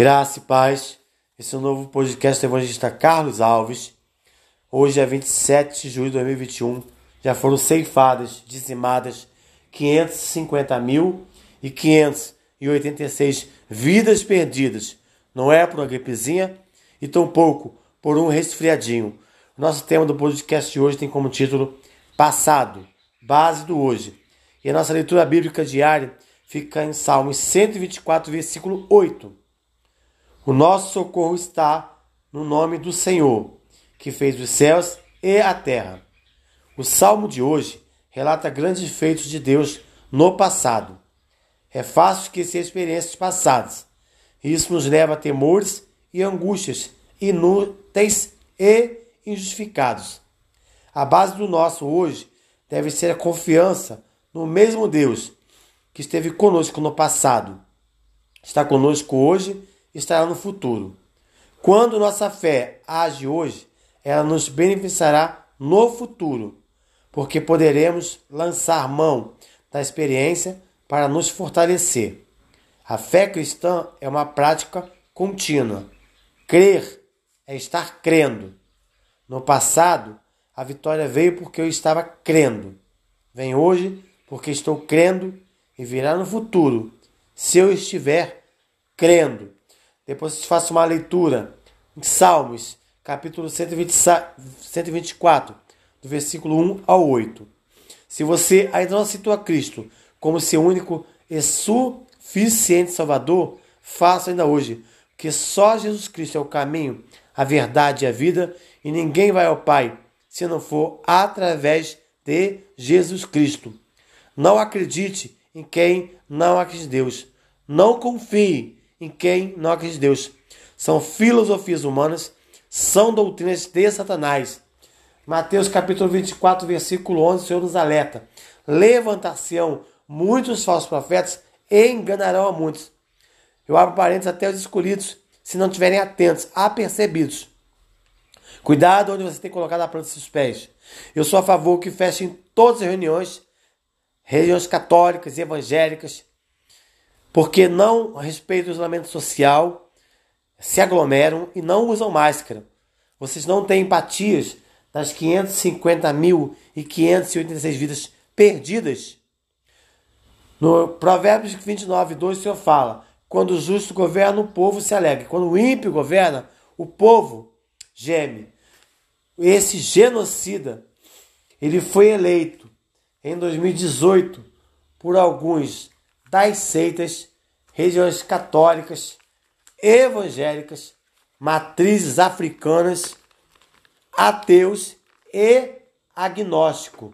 Graça e paz. Esse é o novo podcast do evangelista Carlos Alves. Hoje é 27 de julho de 2021. Já foram ceifadas, dizimadas 550 mil e 586 vidas perdidas. Não é por uma gripezinha e tampouco por um resfriadinho. Nosso tema do podcast de hoje tem como título Passado, base do hoje. E a nossa leitura bíblica diária fica em Salmos 124, versículo 8. O nosso socorro está no nome do Senhor, que fez os céus e a terra. O salmo de hoje relata grandes feitos de Deus no passado. É fácil esquecer experiências passadas. Isso nos leva a temores e angústias inúteis e injustificados. A base do nosso hoje deve ser a confiança no mesmo Deus que esteve conosco no passado, está conosco hoje estará no futuro. Quando nossa fé age hoje, ela nos beneficiará no futuro, porque poderemos lançar mão da experiência para nos fortalecer. A fé cristã é uma prática contínua. Crer é estar crendo. No passado, a vitória veio porque eu estava crendo. Vem hoje porque estou crendo e virá no futuro se eu estiver crendo. Depois faço uma leitura em Salmos, capítulo 120, 124, do versículo 1 ao 8. Se você ainda não aceitou a Cristo como seu único e suficiente Salvador, faça ainda hoje, porque só Jesus Cristo é o caminho, a verdade e a vida, e ninguém vai ao Pai se não for através de Jesus Cristo. Não acredite em quem não acredita em Deus. Não confie em quem não acredita em Deus. São filosofias humanas, são doutrinas de Satanás. Mateus capítulo 24, versículo 11, o Senhor nos alerta. Levantar-se-ão muitos falsos profetas e enganarão a muitos. Eu abro parênteses até os escolhidos, se não estiverem atentos, apercebidos. Cuidado onde você tem colocado a planta dos seus pés. Eu sou a favor que fechem todas as reuniões, reuniões católicas evangélicas, porque não respeitam o isolamento social, se aglomeram e não usam máscara. Vocês não têm empatias das 550 mil e 586 vidas perdidas. No Provérbios 29, 2, o Senhor fala: quando o justo governa, o povo se alegra. Quando o ímpio governa, o povo geme. Esse genocida, ele foi eleito em 2018 por alguns das seitas, regiões católicas, evangélicas, matrizes africanas, ateus e agnóstico.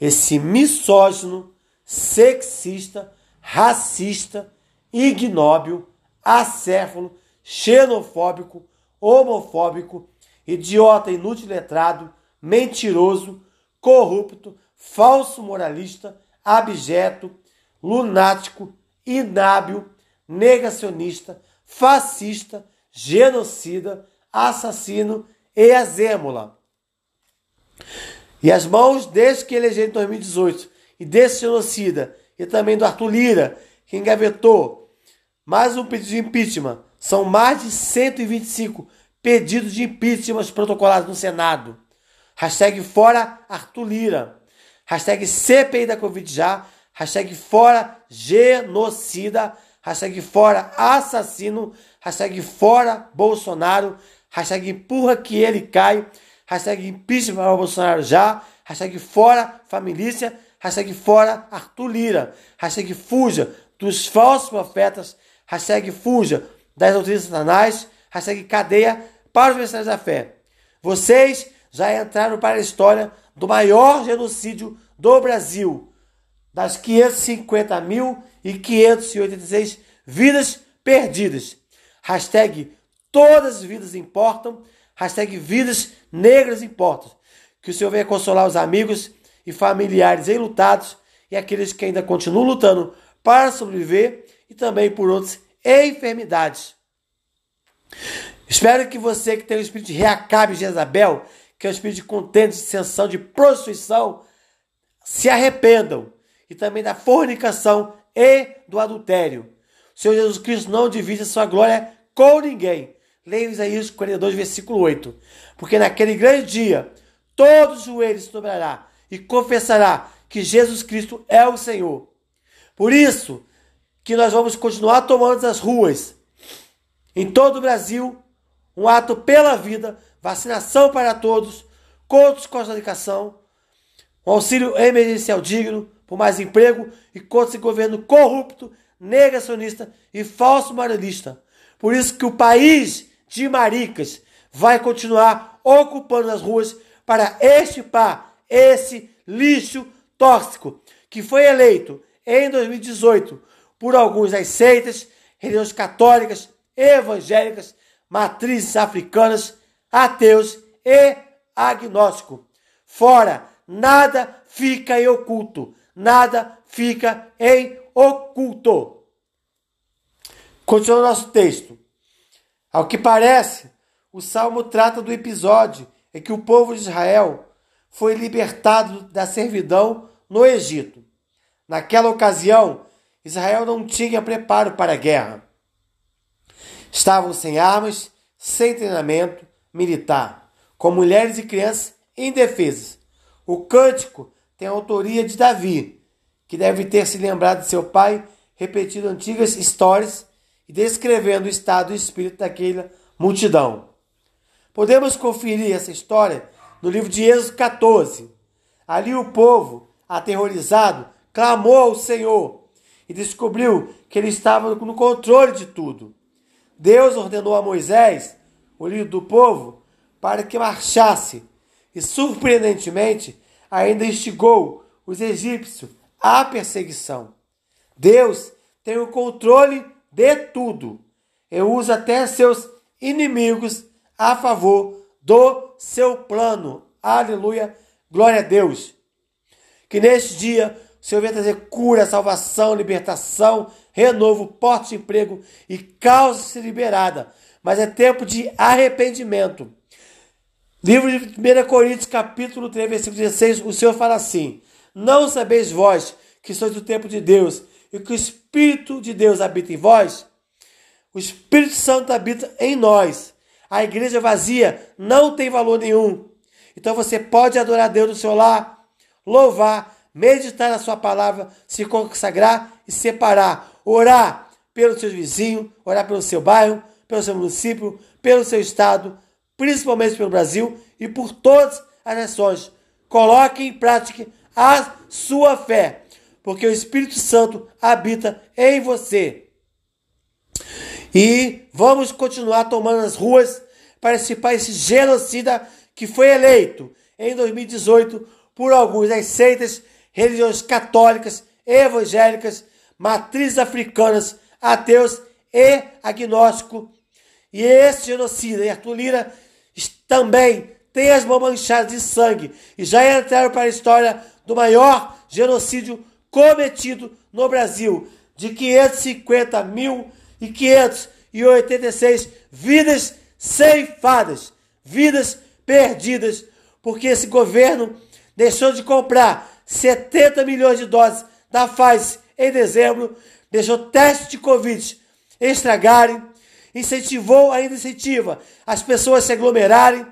Esse misógino, sexista, racista, ignóbil, acéfalo, xenofóbico, homofóbico, idiota, inútil letrado, mentiroso, corrupto, falso moralista, abjeto, lunático, inábil, negacionista, fascista, genocida, assassino e azêmula. E as mãos desde que elegeu em 2018 e desse genocida e também do Arthur Lira, que engavetou mais um pedido de impeachment. São mais de 125 pedidos de impeachment protocolados no Senado. Hashtag fora Arthur Lira. Hashtag CPI da Covid já hashtag fora genocida, hashtag fora assassino, hashtag fora Bolsonaro, hashtag empurra que ele cai, hashtag impeachment para Bolsonaro já, hashtag fora família, hashtag fora Arthur Lira, hashtag fuja dos falsos profetas, hashtag fuja das doutrinas satanás, hashtag cadeia para os mercenários da fé. Vocês já entraram para a história do maior genocídio do Brasil das 550 mil e 586 vidas perdidas. Hashtag todas as vidas importam. Hashtag vidas negras importam. Que o Senhor venha consolar os amigos e familiares enlutados e aqueles que ainda continuam lutando para sobreviver e também por outras enfermidades. Espero que você que tem o espírito de Reacabe de Jezabel, que é o espírito de contente, de sensação, de prostituição, se arrependam e também da fornicação e do adultério. O Senhor Jesus Cristo não divide a sua glória com ninguém. Leia Isaías 42, versículo 8. Porque naquele grande dia, todos os joelhos se dobrará e confessará que Jesus Cristo é o Senhor. Por isso que nós vamos continuar tomando as ruas em todo o Brasil, um ato pela vida, vacinação para todos, contra a educação, um auxílio emergencial digno, por mais emprego e contra esse governo corrupto, negacionista e falso moralista. Por isso que o país de maricas vai continuar ocupando as ruas para estipar esse lixo tóxico que foi eleito em 2018 por alguns das seitas, religiões católicas, evangélicas, matrizes africanas, ateus e agnóstico. Fora, nada fica em oculto, nada fica em oculto. Continua o nosso texto. Ao que parece, o salmo trata do episódio em que o povo de Israel foi libertado da servidão no Egito. Naquela ocasião, Israel não tinha preparo para a guerra. Estavam sem armas, sem treinamento militar, com mulheres e crianças indefesas. O cântico tem a autoria de Davi, que deve ter se lembrado de seu pai, repetindo antigas histórias e descrevendo o estado e espírito daquela multidão. Podemos conferir essa história no livro de Êxodo 14. Ali o povo, aterrorizado, clamou ao Senhor e descobriu que ele estava no controle de tudo. Deus ordenou a Moisés, o líder do povo, para que marchasse e, surpreendentemente, ainda instigou os egípcios à perseguição. Deus tem o controle de tudo e usa até seus inimigos a favor do seu plano. Aleluia. Glória a Deus. Que neste dia o Senhor venha trazer cura, salvação, libertação, renovo, porte de emprego e causa-se liberada. Mas é tempo de arrependimento. Livro de 1 Coríntios, capítulo 3, versículo 16, o Senhor fala assim: Não sabeis vós que sois do tempo de Deus e que o Espírito de Deus habita em vós? O Espírito Santo habita em nós. A igreja vazia não tem valor nenhum. Então você pode adorar Deus no seu lar, louvar, meditar na sua palavra, se consagrar e separar, orar pelos seus vizinhos, orar pelo seu bairro, pelo seu município, pelo seu estado, principalmente pelo Brasil e por todas as nações. Coloque em prática a sua fé, porque o Espírito Santo habita em você. E vamos continuar tomando as ruas para esse país genocida que foi eleito em 2018 por alguns das seitas, religiões católicas, evangélicas, matrizes africanas, ateus e agnóstico. E esse genocida, Arthur Lira, também tem as mãos manchadas de sangue. E já entraram para a história do maior genocídio cometido no Brasil, de 550 mil e 586 vidas ceifadas, vidas perdidas, porque esse governo deixou de comprar 70 milhões de doses da Pfizer em dezembro, deixou testes de Covid estragarem, incentivou, ainda incentiva as pessoas a se aglomerarem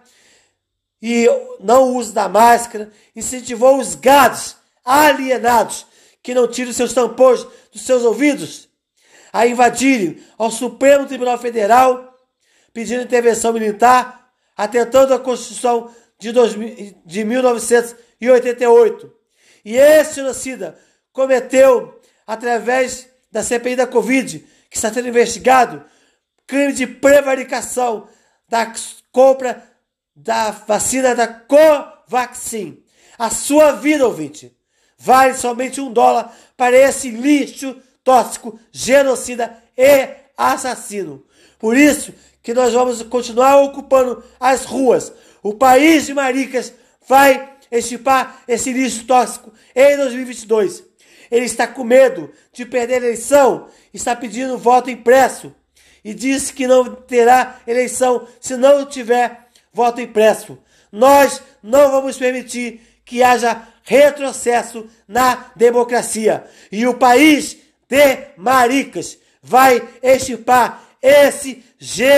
e não uso da máscara, incentivou os gados alienados que não tiram seus tampões dos seus ouvidos a invadirem ao Supremo Tribunal Federal pedindo intervenção militar, atentando à Constituição de, 2000, de 1988. E esse genocida cometeu, através da CPI da Covid, que está sendo investigado, crime de prevaricação da compra da vacina da Covaxin. A sua vida, ouvinte, vale somente um dólar para esse lixo tóxico, genocida e assassino. Por isso que nós vamos continuar ocupando as ruas. O país de maricas vai estipar esse lixo tóxico em 2022. Ele está com medo de perder a eleição, está pedindo voto impresso e disse que não terá eleição se não tiver voto impresso. Nós não vamos permitir que haja retrocesso na democracia. E o país de maricas vai estipar esse genocida,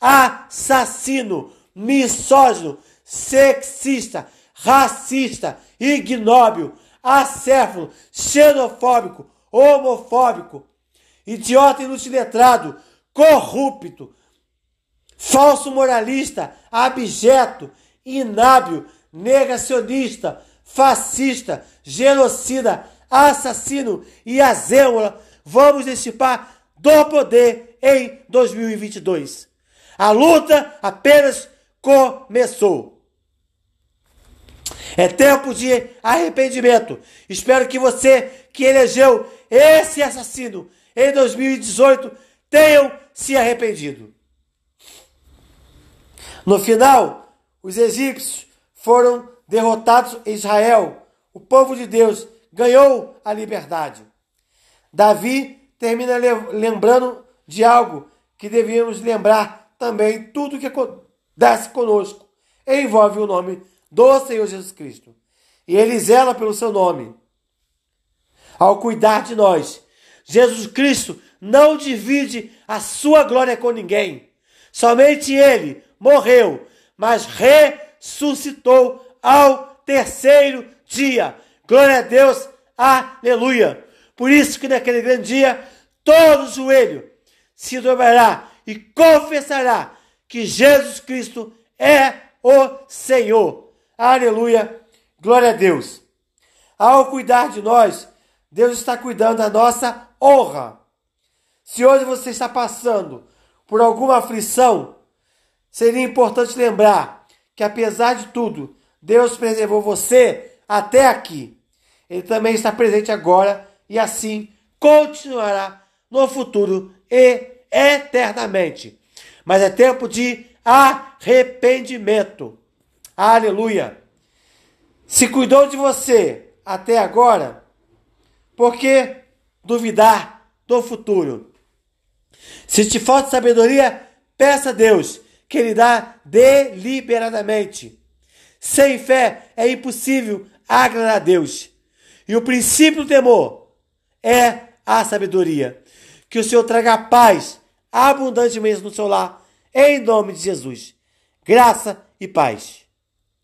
assassino, misógino, sexista, racista, ignóbil, acéfalo, xenofóbico, homofóbico, idiota inutilizado, corrupto, falso moralista, abjeto, inábil, negacionista, fascista, genocida, assassino e azêmola, vamos dissipar do poder em 2022. A luta apenas começou. É tempo de arrependimento. Espero que você que elegeu esse assassino em 2018 tenham se arrependido. No final, os egípcios foram derrotados em Israel. O povo de Deus ganhou a liberdade. Davi termina lembrando de algo que devíamos lembrar também, tudo que acontece conosco envolve o nome do Senhor Jesus Cristo. E ele zela pelo seu nome. Ao cuidar de nós, Jesus Cristo não divide a sua glória com ninguém. Somente ele morreu, mas ressuscitou ao terceiro dia. Glória a Deus, aleluia. Por isso que naquele grande dia, todo joelho se dobrará e confessará que Jesus Cristo é o Senhor. Aleluia, glória a Deus. Ao cuidar de nós, Deus está cuidando da nossa honra. Se hoje você está passando por alguma aflição, seria importante lembrar que, apesar de tudo, Deus preservou você até aqui. Ele também está presente agora e assim continuará no futuro e eternamente. Mas é tempo de arrependimento. Aleluia. Se cuidou de você até agora, por que duvidar do futuro? Se te falta sabedoria, peça a Deus que Ele dá deliberadamente. Sem fé é impossível agradar a Deus. E o princípio do temor é a sabedoria. Que o Senhor traga paz abundantemente no seu lar, em nome de Jesus. Graça e paz.